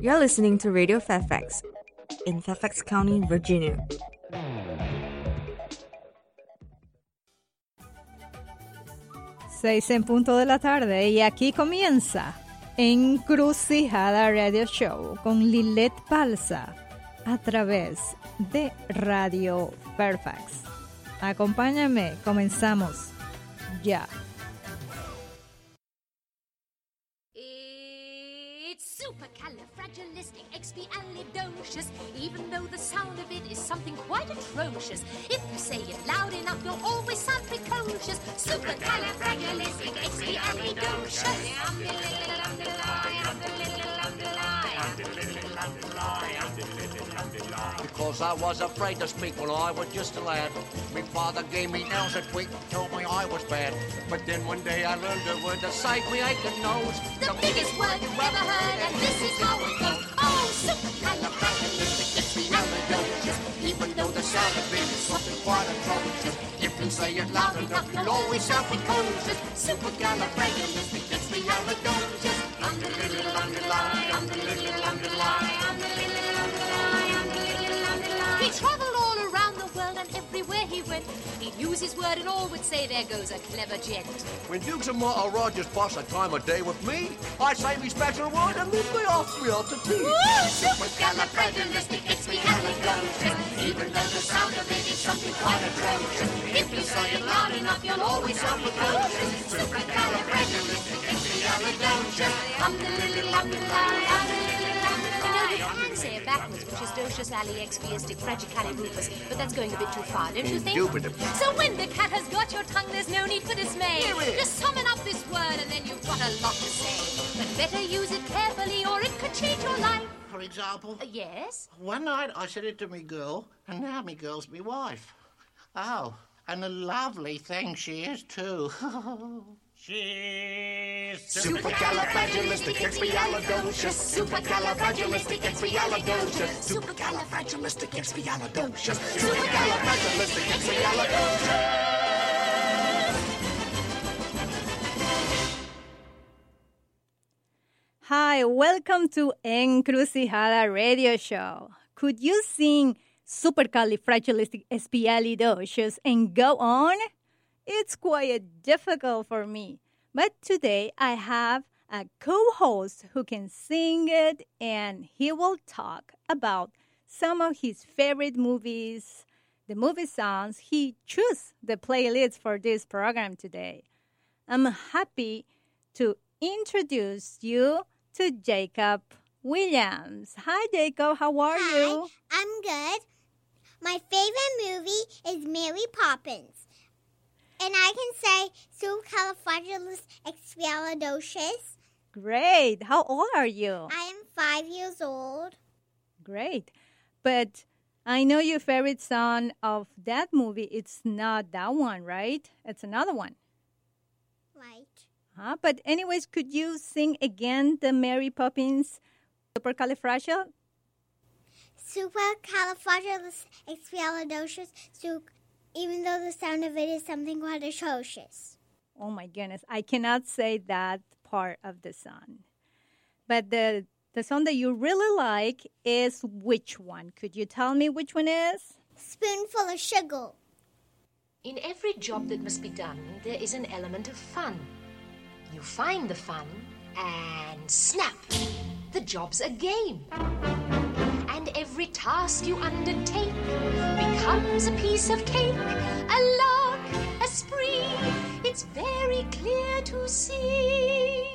You're listening to Radio Fairfax in Fairfax County, Virginia. Seis en punto de la tarde y aquí comienza Encrucijada Radio Show con Lilette Palsa a través de Radio Fairfax. Acompáñame, comenzamos ya. Quite atrocious. If you say it loud enough, you'll always sound precocious. Because I was afraid to speak when I was just a lad. My father gave me nails a tweak, told me I was bad. But then one day I learned a word to save me aching nose. The biggest word you've ever heard, and this is how it goes. Oh, supercalifragilisticexpialidocious. Even though the sound of it is something quite atrocious. If you say it loud enough, you'll always have sound precocious. Supercalifragilisticexpialidocious. Under little underline, under little underline, under little underline, under little underline. He traveled all around the world, and everywhere he went, he'd use his word, and all would say, There goes a clever gent. When Dukes and maharajas pass a time of day with me, I say me special word and then they ask me to tea. Supercalifragilisticexpialidocious. Even though the sound of it is something quite atrocious. If you say it loud enough, you'll always sound precocious. Supercalifragilisticexpialidocious. Um, the little, um, the lie, um, the little, um, the backwards, which is docious, ali, expiastic, fragicalirufus, but that's going a bit too far, don't you think? Indubitably. So when the cat has got your tongue, there's no need for dismay. Just summon up this word and then you've got a lot to say. But better use it carefully or it could change your life. For example, Uh, yes? one night I said it to me girl, and now me girl's me wife. Oh, and a lovely thing she is too. She's Supercalifragilisticexpialidocious. Supercalifragilisticexpialidocious. Supercalifragilisticexpialidocious. Supercalifragilisticexpialidocious. Hi, welcome to Encrucijada Radio Show. Could you sing Supercalifragilisticexpialidocious and go on? It's quite difficult for me, but today I have a co-host who can sing it, and he will talk about some of his favorite movies, the movie songs. He chose the playlist for this program today. I'm happy to introduce you to Jacob Williams. Hi, Jacob. How are Hi, you? I'm good. My favorite movie is Mary Poppins. And I can say supercalifragilisticexpialidocious. Great. How old are you? I am five years old. Great. But I know your favorite song of that movie. It's not that one, right? It's another one. Right. Huh? But anyways, could you sing again the Mary Poppins supercalifragil? Supercalifragilisticexpialidocious. So even though the sound of it is something quite atrocious. Oh my goodness, I cannot say that part of the song. But the the song that you really like is which one? Could you tell me which one is? Spoonful of sugar. In every job that must be done, there is an element of fun. You find the fun, and snap! The job's a game. And every task you undertake becomes a piece of cake, a lark, a spree. It's very clear to see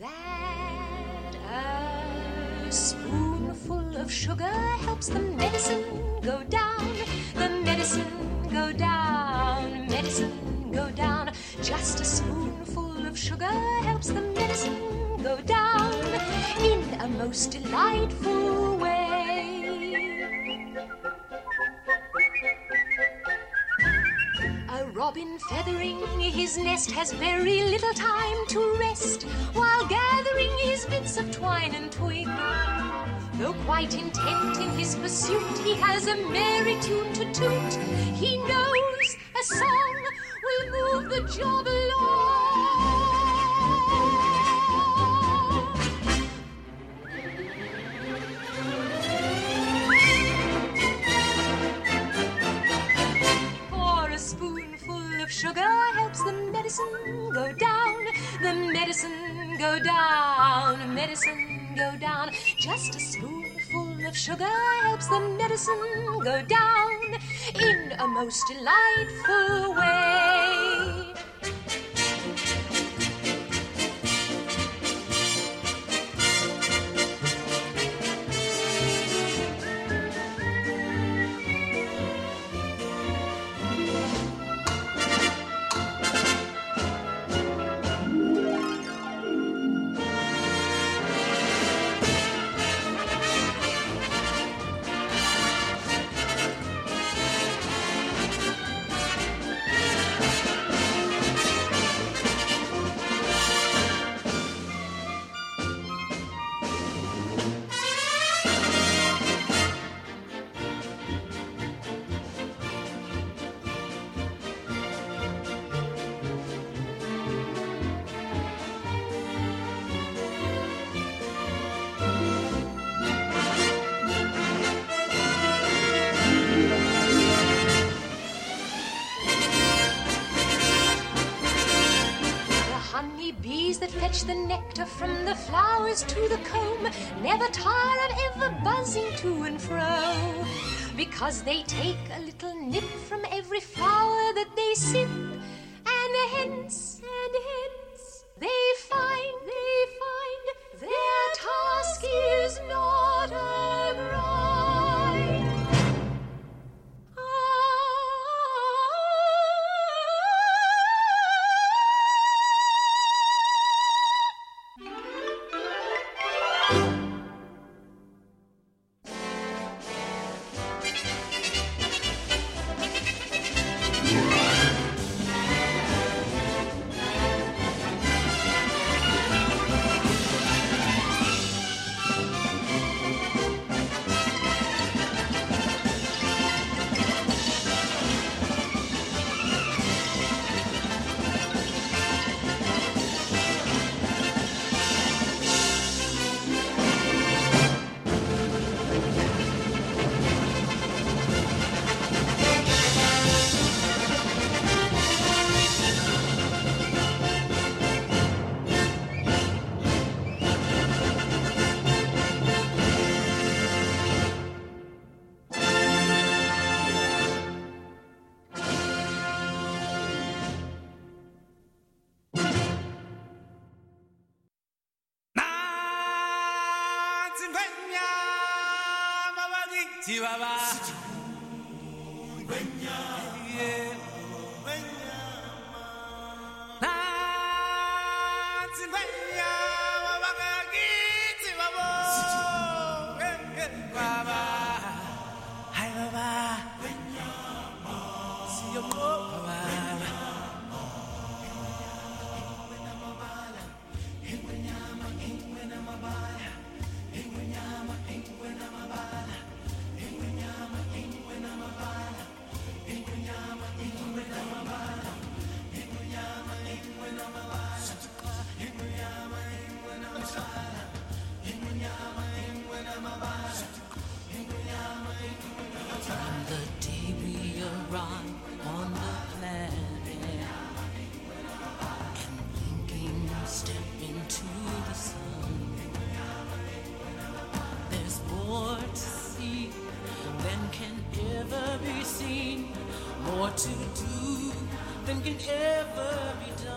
that a spoonful of sugar helps the medicine go down, the medicine go down, medicine go down. Just a spoonful of sugar helps the medicine go down in a most delightful way. Robin feathering his nest has very little time to rest while gathering his bits of twine and twig. Though quite intent in his pursuit, he has a merry tune to toot. He knows a song will move the job along. sugar helps the medicine go down, the medicine go down, medicine go down. Just a spoonful of sugar helps the medicine go down in a most delightful way. Because they take a little into the sun, there's more to see than can ever be seen, more to do than can ever be done.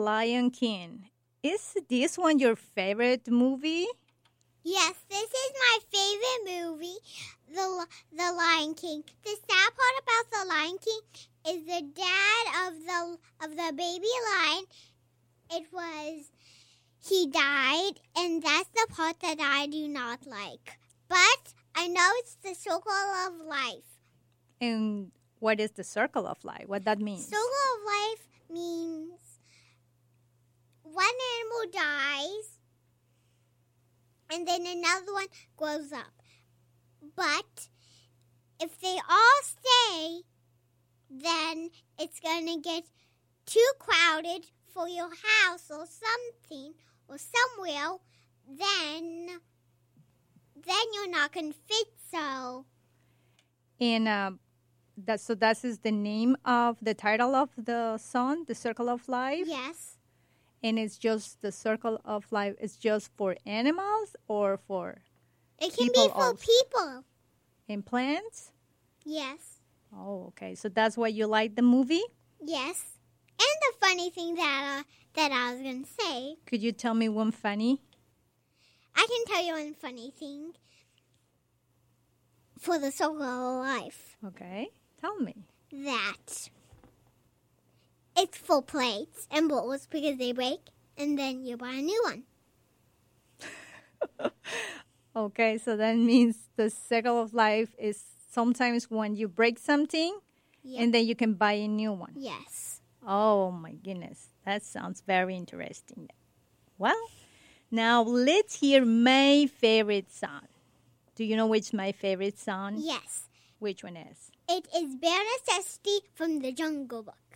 Lion King. Is this one your favorite movie? Yes, this is my favorite movie, The The Lion King. The sad part about The Lion King is the dad of the of the baby lion. It was he died, and that's the part that I do not like. But I know it's the circle of life. And what is the circle of life? What that means? Circle of life means one animal dies and then another one grows up. But if they all stay, then it's going to get too crowded for your house or something or somewhere. Then, then you're not going to fit. So, And uh, that so that is the name of the title of the song, The Circle of Life. yes, And it's just the circle of life is just for animals or for it can be for also. people. and plants? Yes. Oh, okay. So that's why you like the movie? Yes. And the funny thing that uh, that I was gonna say, Could you tell me one funny? I can tell you one funny thing for the circle of life. Okay. Tell me. That it's full plates and bowls because they break, and then you buy a new one. Okay, so that means the cycle of life is sometimes when you break something Yeah. and then you can buy a new one. Yes. Oh my goodness, that sounds very interesting. Well, now let's hear my favorite song. Do you know which my favorite song? Yes. Which one is? It is Bare Necessity from the Jungle Book.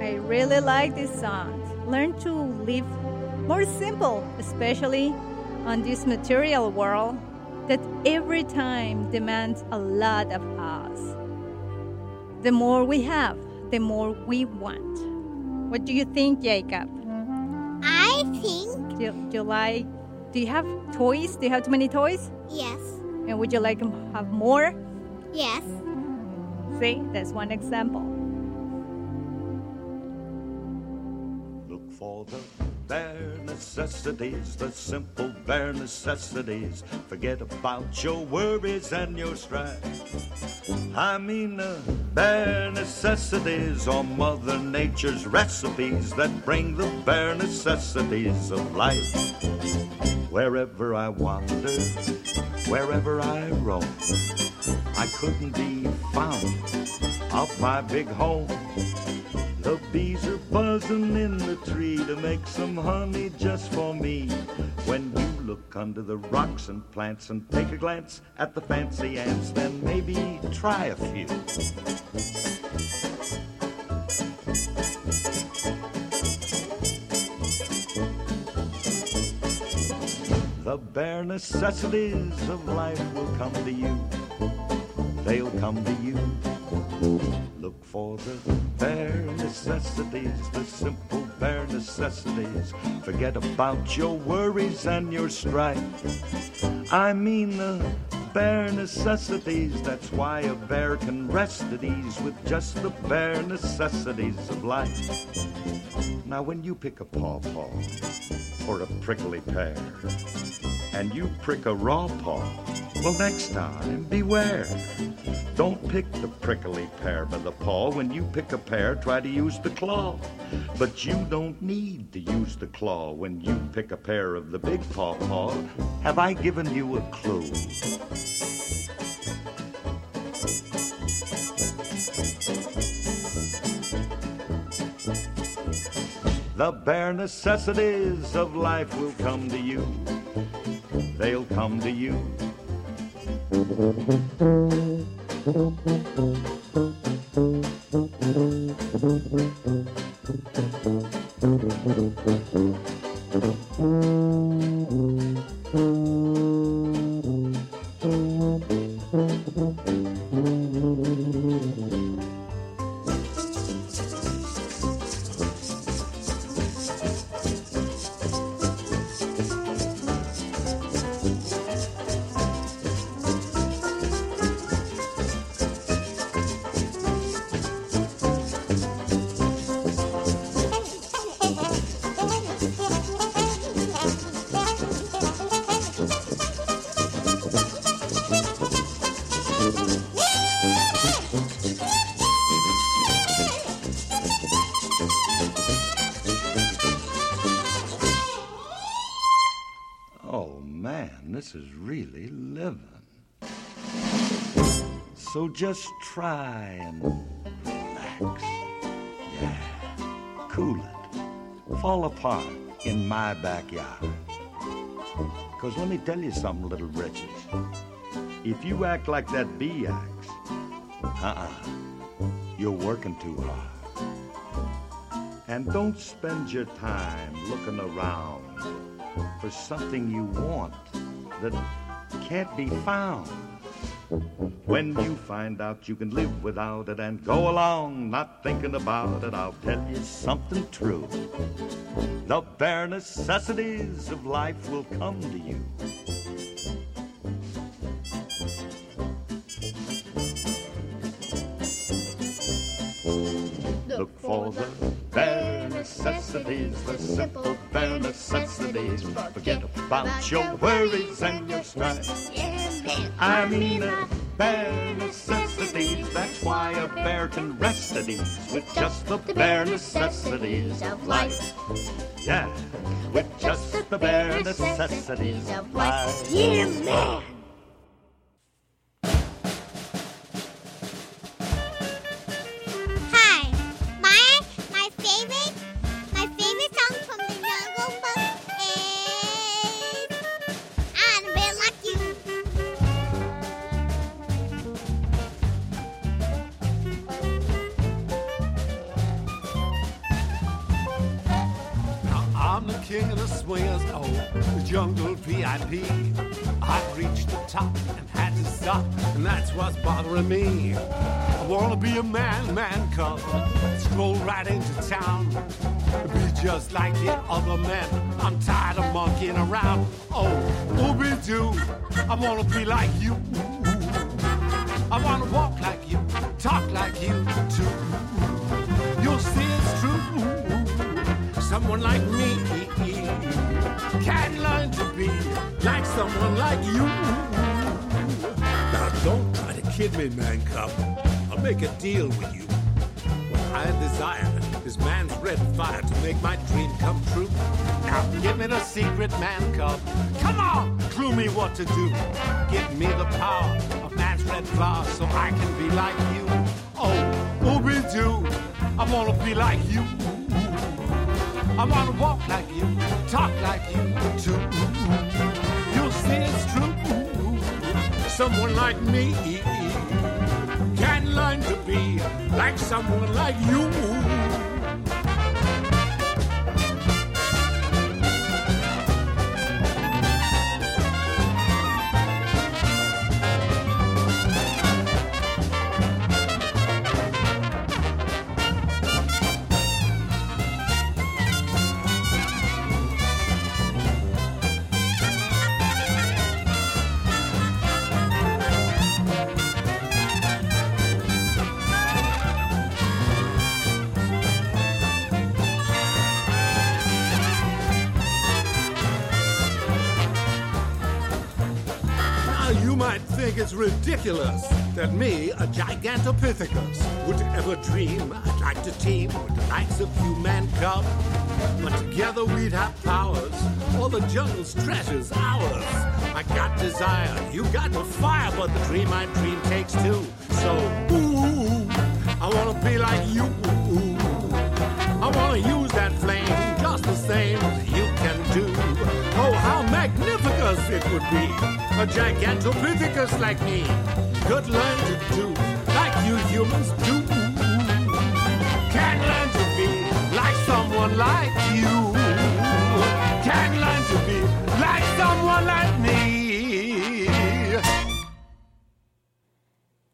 I really like this song. Learn to live more simple, especially on this material world that every time demands a lot of us. The more we have, the more we want. What do you think, Jacob? I think Do do you like? Do you have toys? Do you have too many toys? yes. And would you like to have more? Yes. See, that's one example. Look for the bare necessities, the simple bare necessities. Forget about your worries and your strife. I mean the bare necessities are Mother Nature's recipes that bring the bare necessities of life. Wherever I wander, wherever I roam, I couldn't be found off my big home. The bees are buzzing in the tree to make some honey just for me. When you look under the rocks and plants and take a glance at the fancy ants, then maybe try a few. The bare necessities of life will come to you. They'll come to you. Look for the bare necessities, the simple bare necessities. Forget about your worries and your strife. I mean the bare necessities. That's why a bear can rest at ease with just the bare necessities of life. Now, when you pick a pawpaw or a prickly pear, and you prick a raw paw, well, next time, beware. Don't pick the prickly pear by the paw. When you pick a pear, try to use the claw. But you don't need to use the claw when you pick a pear of the big paw paw. Have I given you a clue? The bare necessities of life will come to you. They'll come to you. Thank you. My backyard. Because let me tell you something, little wretches. If you act like that bee acts, uh-uh, you're working too hard. And don't spend your time looking around for something you want that can't be found. When you find out you can live without it and go along not thinking about it, I'll tell you something true. The bare necessities of life will come to you. Look for the bare necessities, the simple bare necessities. Forget about your worries and your strife. I mean the bare necessities. That's why a bear can rest at ease with just the bare necessities of life. Yeah, with just the bare necessities of life. Yeah, man. Town, be just like the other men. I'm tired of monkeying around. Oh, ooby doo, I wanna be like you. I wanna walk like you, talk like you too. You'll see it's true someone like me can learn to be like someone like you. Now don't try to kid me, man cub. I'll make a deal with you. What I desire is man's red fire to make my dream come true. Now give me the secret, man cub. Come on, clue me what to do. Give me the power of man's red flower so I can be like you. Oh, ooby doo, I wanna be like you. I wanna walk like you, talk like you too. You'll see it's true. Someone like me can learn to be like someone like you. Ridiculous that me, a Gigantopithecus, would ever dream I'd like to team with the likes of you, man cub. But together we'd have powers, all the jungle's treasures ours. I got desire, you got the fire, but the dream I dream takes two. So, ooh, I wanna be like you. I wanna use that flame just the same as you can do. Oh, how magnificent it would be! A gigantopithecus like me could learn to do like you humans do. Can learn to be like someone like you. Can learn to be like someone like me.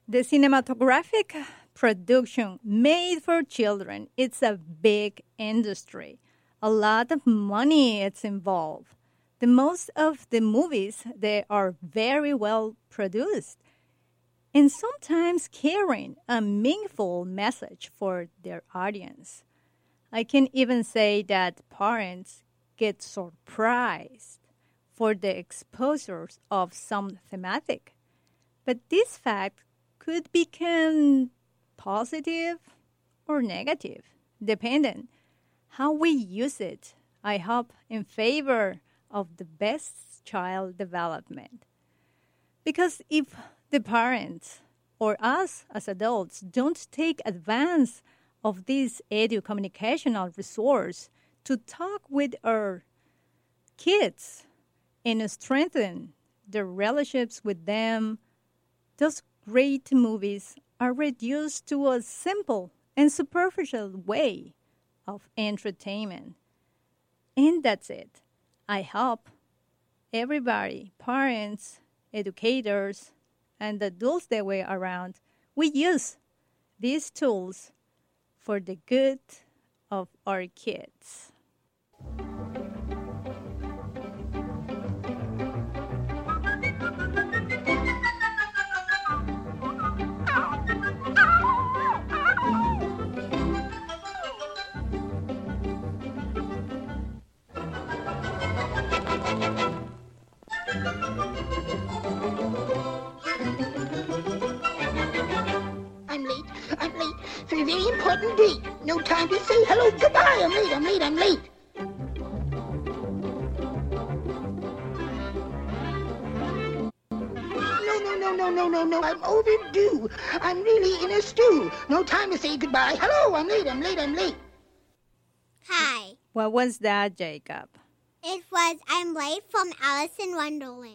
The cinematographic production made for children, it's a big industry. A lot of money it's involved. The most of the movies they are very well produced and sometimes carrying a meaningful message for their audience. I can even say that parents get surprised for the exposures of some thematic. But this fact could become positive or negative, depending how we use it. I hope in favor of the best child development. Because if the parents or us as adults don't take advance of this edu communicational resource to talk with our kids and strengthen the relationships with them, those great movies are reduced to a simple and superficial way of entertainment. And that's it. I hope everybody, parents, educators, and the adults that way around, we use these tools for the good of our kids. For a very. No time to say hello, goodbye. I'm late. I'm late. I'm late. No, no, no, no, no, no, no. I'm overdue. I'm really in a stew. No time to say goodbye. Hello, I'm late. I'm late. I'm late. Hi. What was that, Jacob? It was I'm late from Alice in Wonderland.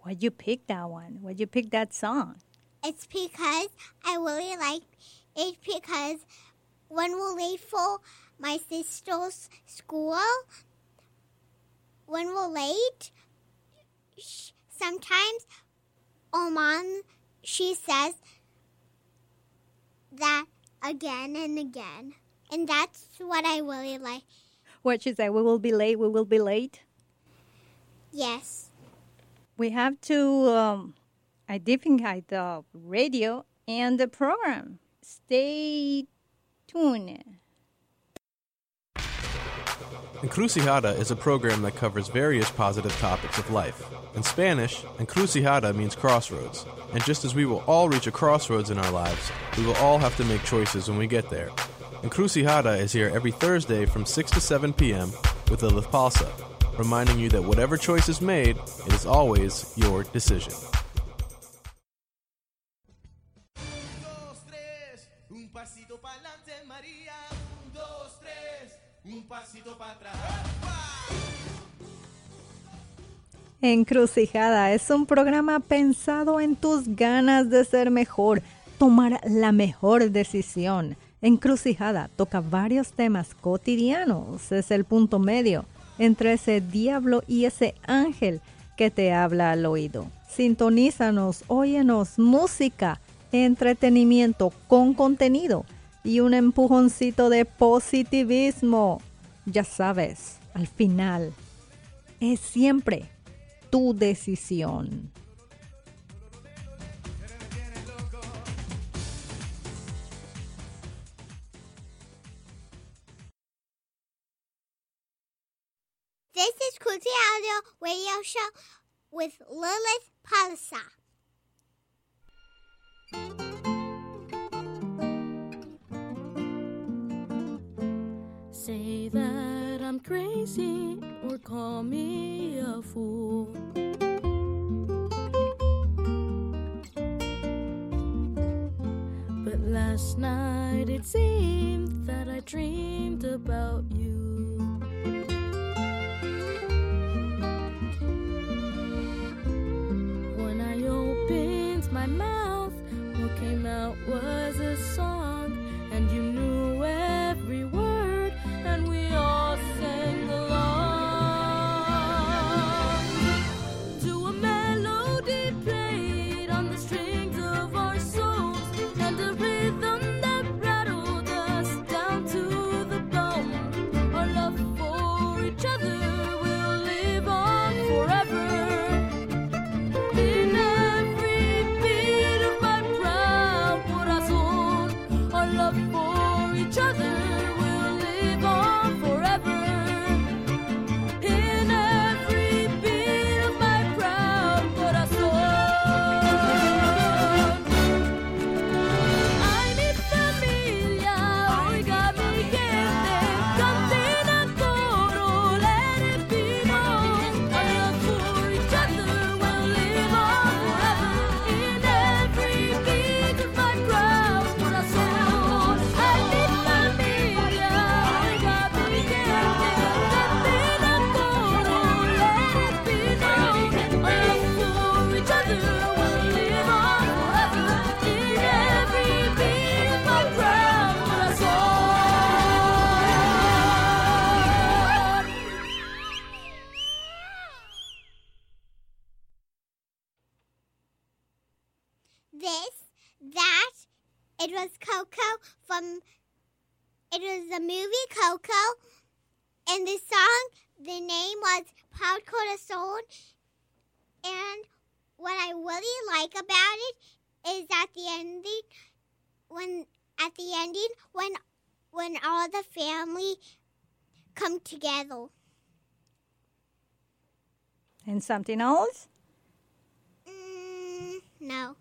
Why'd you pick that one? Why'd you pick that song? It's because I really like it because when we're late for my sister's school, when we're late, sometimes our mom, she says that again and again. And that's what I really like. What she said, we will be late, we will be late. Yes. We have to um, identify the radio and the program. Stay tuned. Encrucijada is a program that covers various positive topics of life. In Spanish, encrucijada means crossroads. And just as we will all reach a crossroads in our lives, we will all have to make choices when we get there. Encrucijada is here every Thursday from 6 to 7 p.m. with Lilethe Palza, reminding you that whatever choice is made, it is always your decision. Un pasito para atrás. Encrucijada es un programa pensado en tus ganas de ser mejor, tomar la mejor decisión. Encrucijada toca varios temas cotidianos, es el punto medio entre ese diablo y ese ángel que te habla al oído. Sintonízanos, óyenos, música, entretenimiento con contenido y un empujoncito de positivismo. Ya sabes, al final es siempre tu decisión. This is Kuti Audio Radio Show with Lilith Palisa. I'm crazy or call me a fool. But last night it seemed that I dreamed about together. And something else? Mm, no.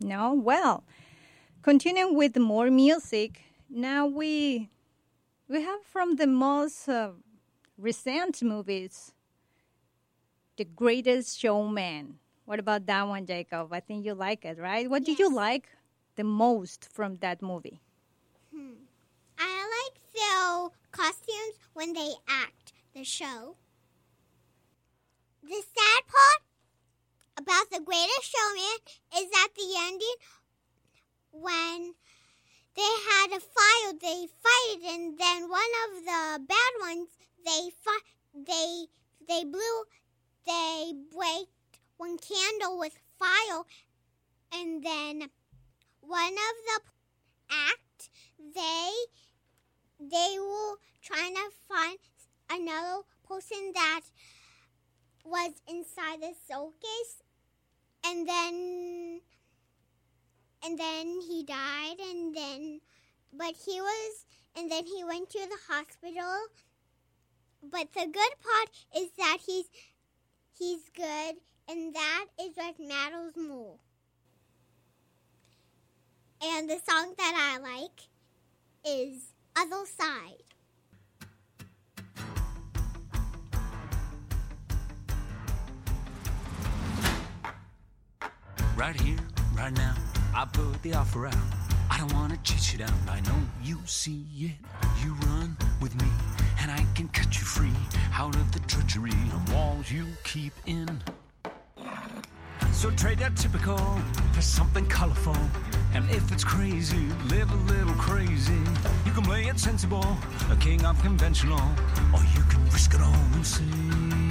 No? Well, continuing with more music, now we we have from the most uh, recent movies, The Greatest Showman. What about that one, Jacob? I think you like it, right? What did you like the most from that movie? Their costumes when they act the show. The sad part about the greatest showman is at the ending when they had a fire, they fight it, and then one of the bad ones they they they blew they breaked one candle with fire, and then one of the act they they were trying to find another person that was inside the circus and then and then he died and then but he was and then he went to the hospital. But the good part is that he's he's good and that is what matters more. And the song that i like is other side Right here, right now, I put the offer out. I don't wanna chase you down. I know you see it. You run with me, and I can cut you free out of the treachery of walls you keep in. So trade that typical for something colorful. And if it's crazy, live a little crazy. You can play it sensible, a king of conventional, or you can risk it all and see.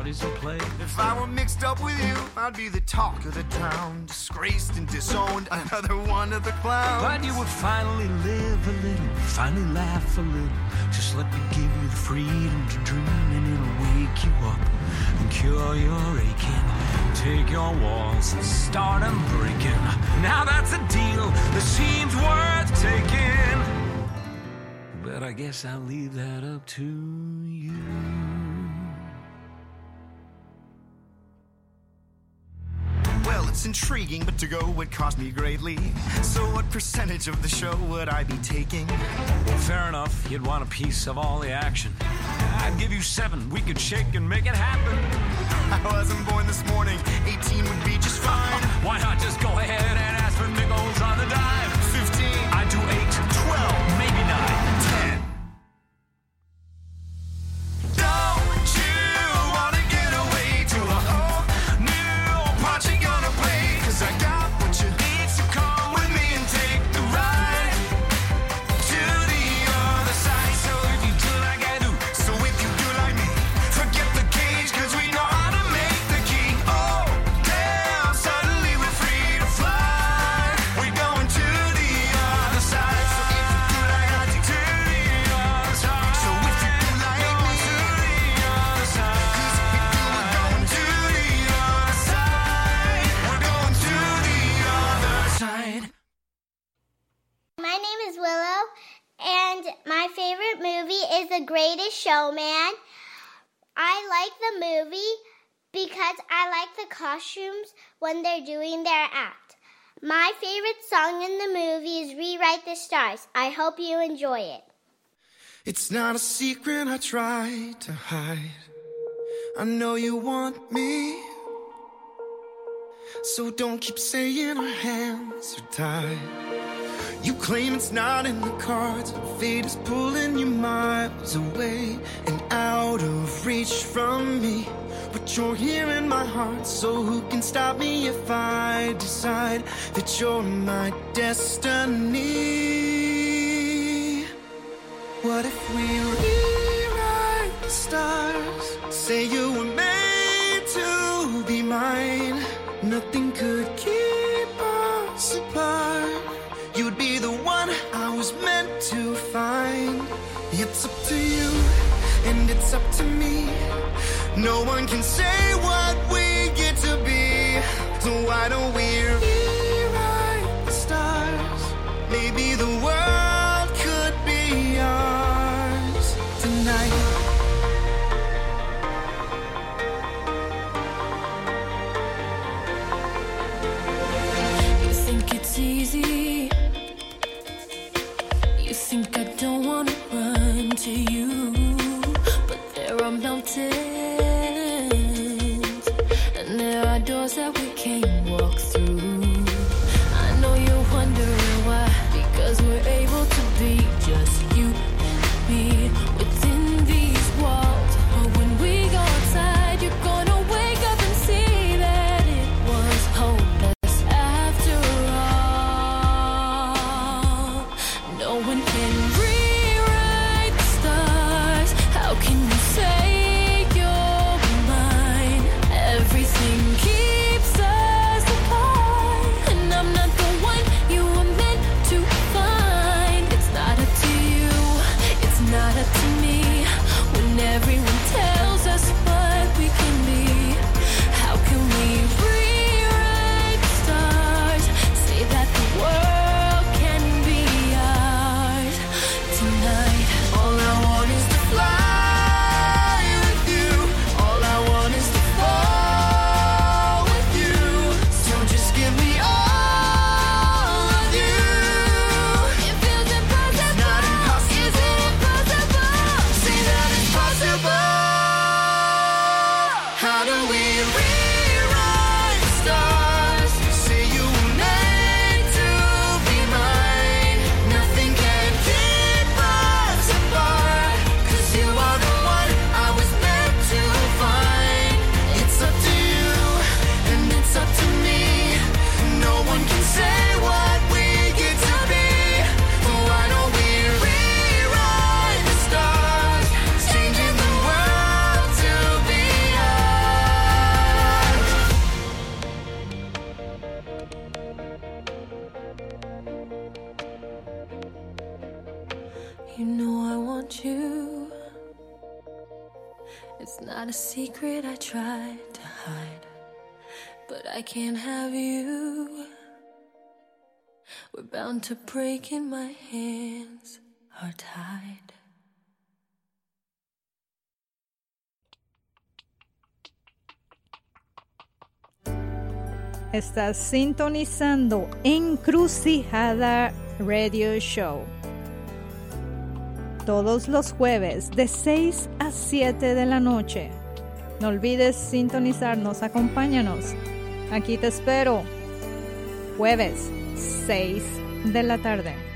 Parties. If I were mixed up with you, I'd be the talk of the town, disgraced and disowned, another one of the clowns. But you would finally live a little, finally laugh a little. Just let me give you the freedom to dream, and it'll wake you up and cure your aching. Take your walls and start 'em breaking. Now that's a deal that seems worth taking. But I guess I'll leave that up to it's intriguing, but to go would cost me greatly. So, what percentage of the show would I be taking? Fair enough, you'd want a piece of all the action. I'd give you seven. We could shake and make it happen. I wasn't born this morning. 18 would be just fine. Why not just go ahead and ask for nickels on the dime? 15. I do eight, when they're doing their act. My favorite song in the movie is Rewrite the Stars. I hope you enjoy it. It's not a secret I try to hide. I know you want me. So don't keep saying our hands are tied. You claim it's not in the cards. Fate is pulling you miles away and out of reach from me. But you're here in my heart, so who can stop me if I decide that you're my destiny? What if we rewrite the stars? Say you were made to be mine. Nothing could keep us apart. You'd be the one I was meant to find. It's up to you, and it's up to me. No one can say what we get to be. So why don't we bound to break and my hands are tied. Estás sintonizando Encrucijada Radio Show. Todos los jueves de 6 a 7 de la noche. No olvides sintonizarnos, acompáñanos. Aquí te espero. Jueves, 6 de la tarde.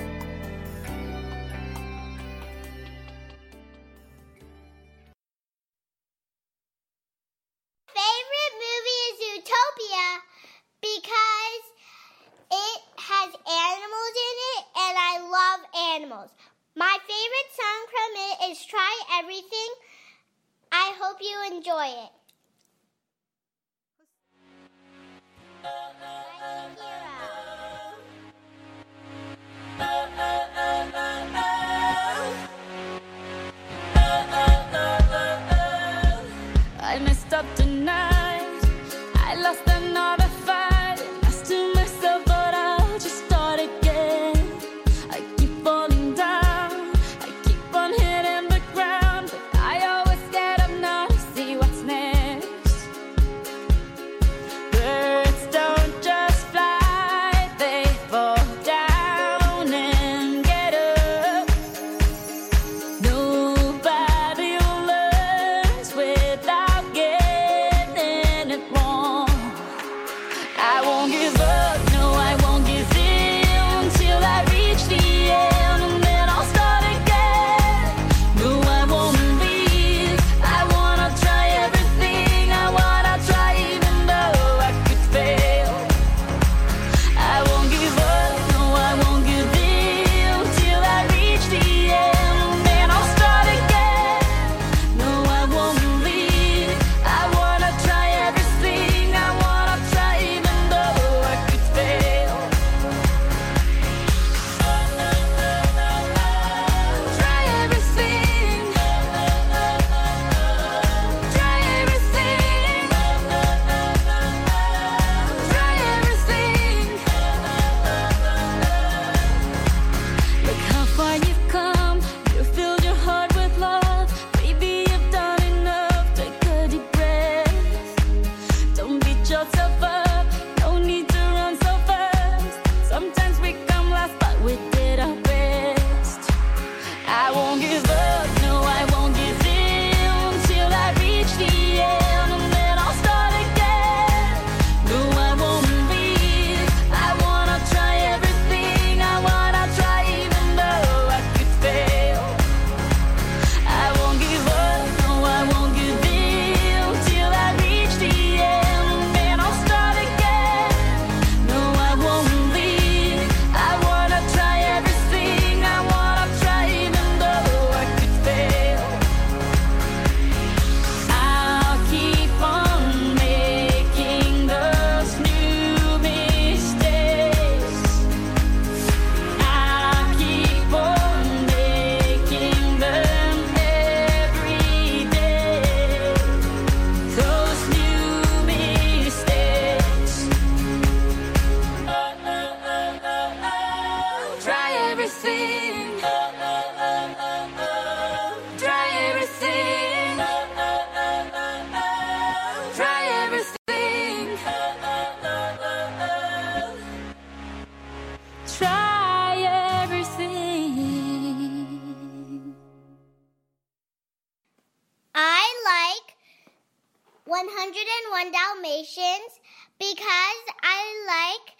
101 Dalmatians because I like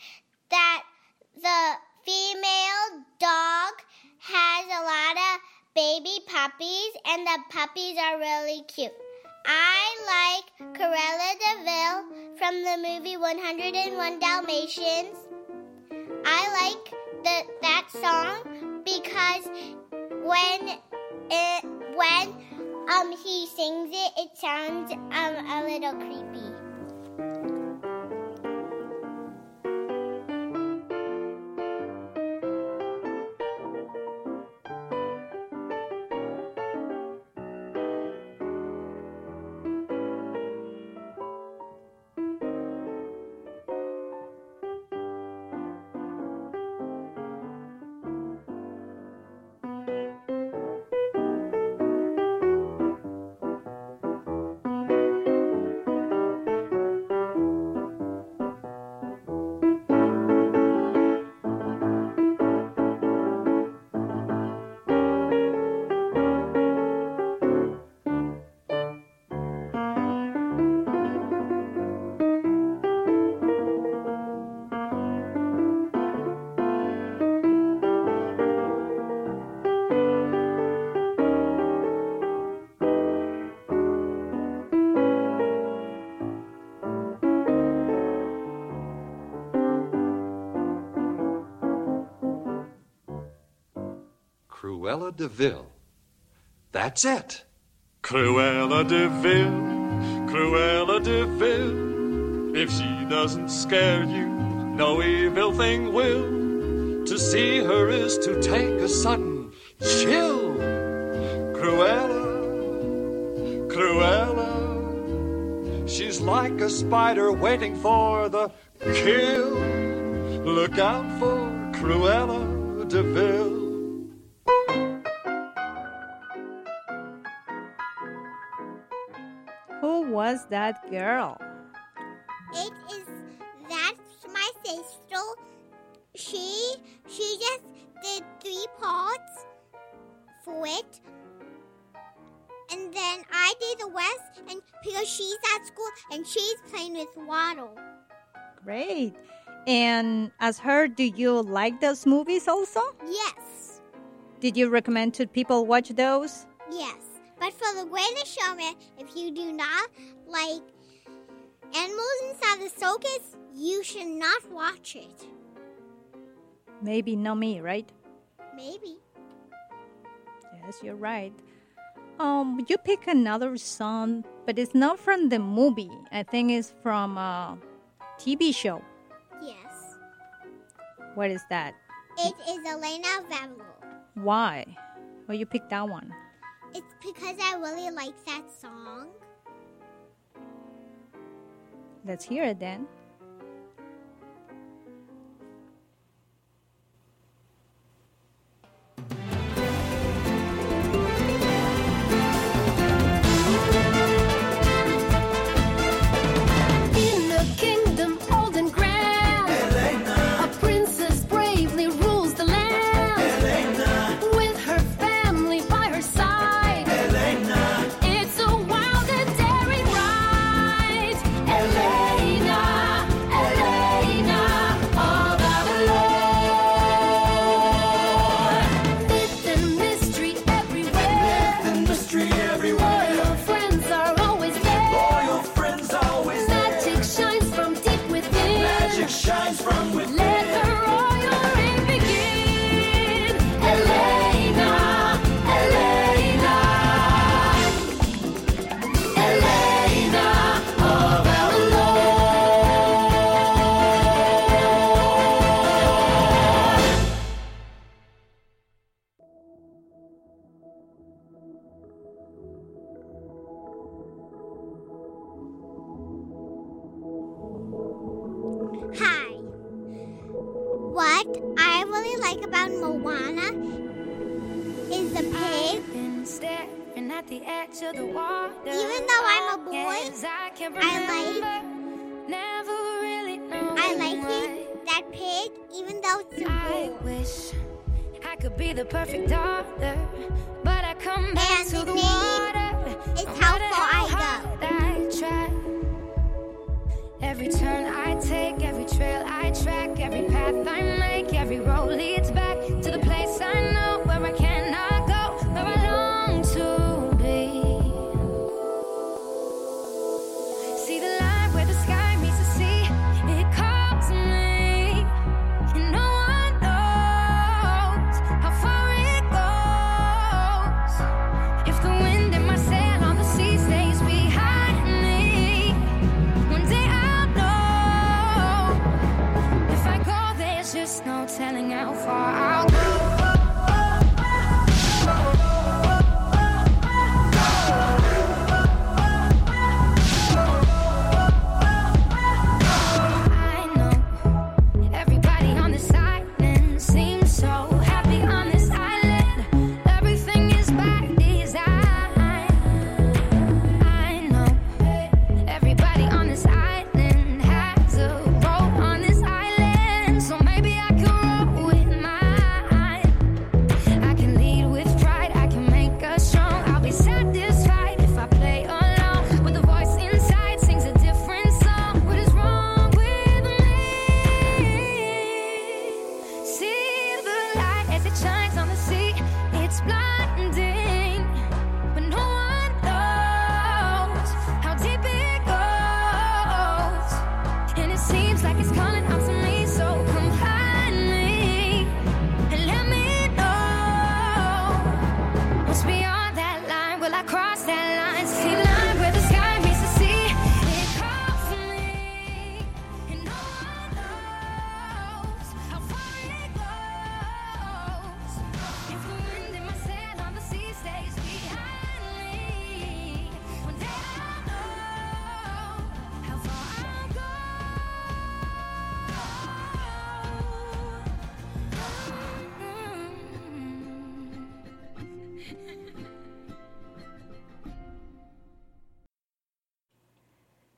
that the female dog has a lot of baby puppies and the puppies are really cute. I like Cruella de Vil from the movie 101 Dalmatians. I like the, that song because when it, when um he sings it, it sounds um a little creepy. Cruella de Vil. That's it. Cruella de Vil, Cruella de Vil. If she doesn't scare you, no evil thing will. To see her is to take a sudden chill. Cruella, Cruella. She's like a spider waiting for the kill. Look out for Cruella de Vil. Was that girl? It is that's my sister. She she just did three parts for it. And then I did the rest and because she's at school and she's playing with Waddle. Great. And as her, do you like those movies also? Yes. Did you recommend to people watch those? Yes. But for the greatest showman, if you do not like animals inside the circus, you should not watch it. Maybe not me, right? Maybe. Yes, you're right. Um, you pick another song, but it's not from the movie. I think it's from a TV show. Yes. What is that? It is Elena Vallo. Why? Well, you picked that one. It's because I really like that song. Let's hear it then.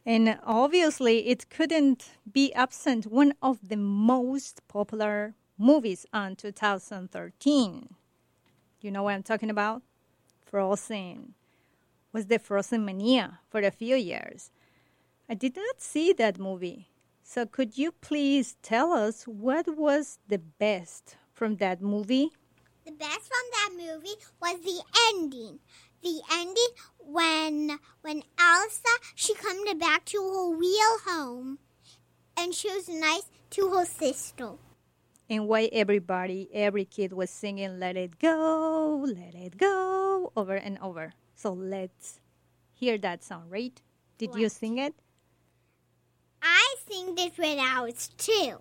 And obviously, it couldn't be absent one of the most popular movies on 2013. You know what I'm talking about? Frozen. Was the Frozen mania for a few years. I did not see that movie. So could you please tell us what was the best from that movie? The best from that movie was the ending. The ending when when Elsa she come to back to her real home, and she was nice to her sister. and why everybody, every kid was singing "Let It Go, Let It Go" over and over. So let's hear that song, right? Did you sing it? I sing this when I was two.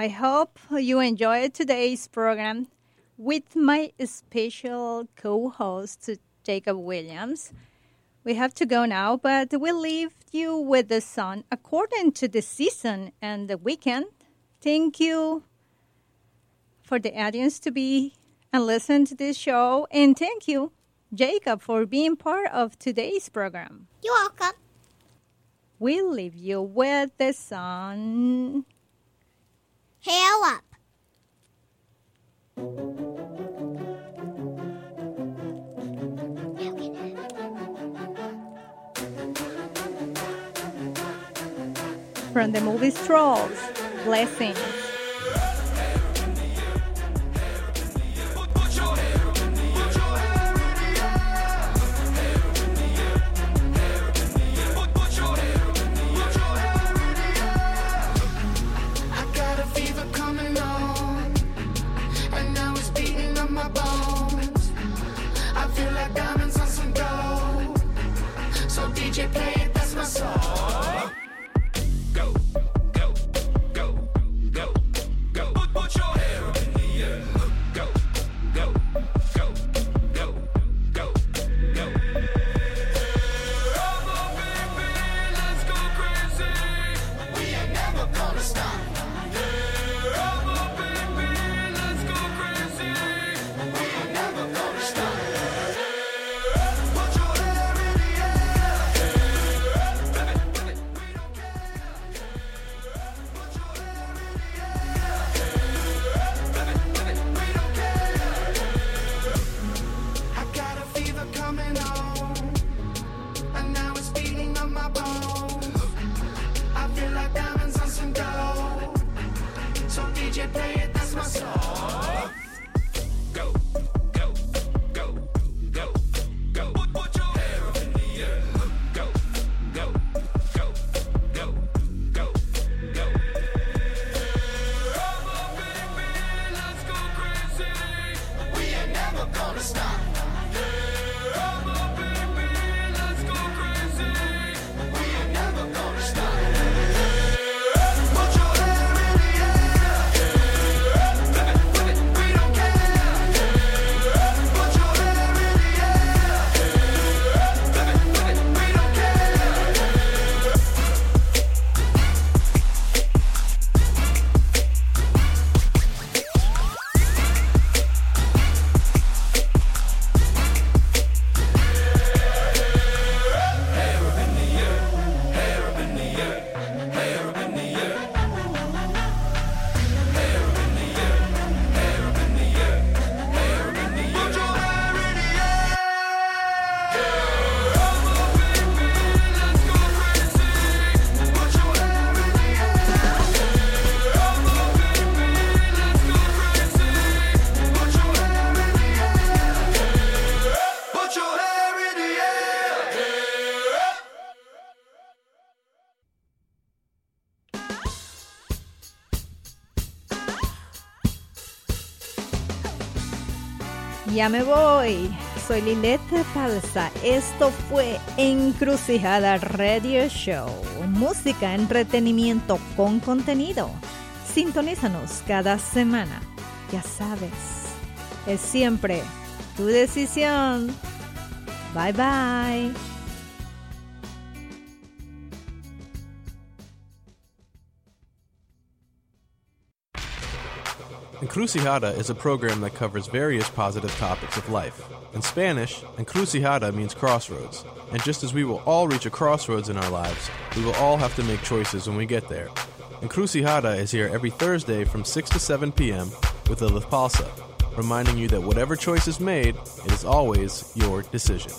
I hope you enjoyed today's program with my special co host, Jacob Williams. We have to go now, but we'll leave you with the sun according to the season and the weekend. Thank you for the audience to be and listen to this show. And thank you, Jacob, for being part of today's program. You're welcome. We'll leave you with the sun. Hair Up. From the movie Trolls, Blessing. Ya me voy. Soy Lilette Palsa. Esto fue Encrucijada Radio Show. Música, entretenimiento con contenido. Sintonízanos cada semana. Ya sabes, es siempre tu decisión. Bye bye. Encrucijada is a program that covers various positive topics of life. In Spanish, encrucijada means crossroads. And just as we will all reach a crossroads in our lives, we will all have to make choices when we get there. Encrucijada is here every Thursday from 6 to 7 p.m. with Lilethe Palza, reminding you that whatever choice is made, it is always your decision.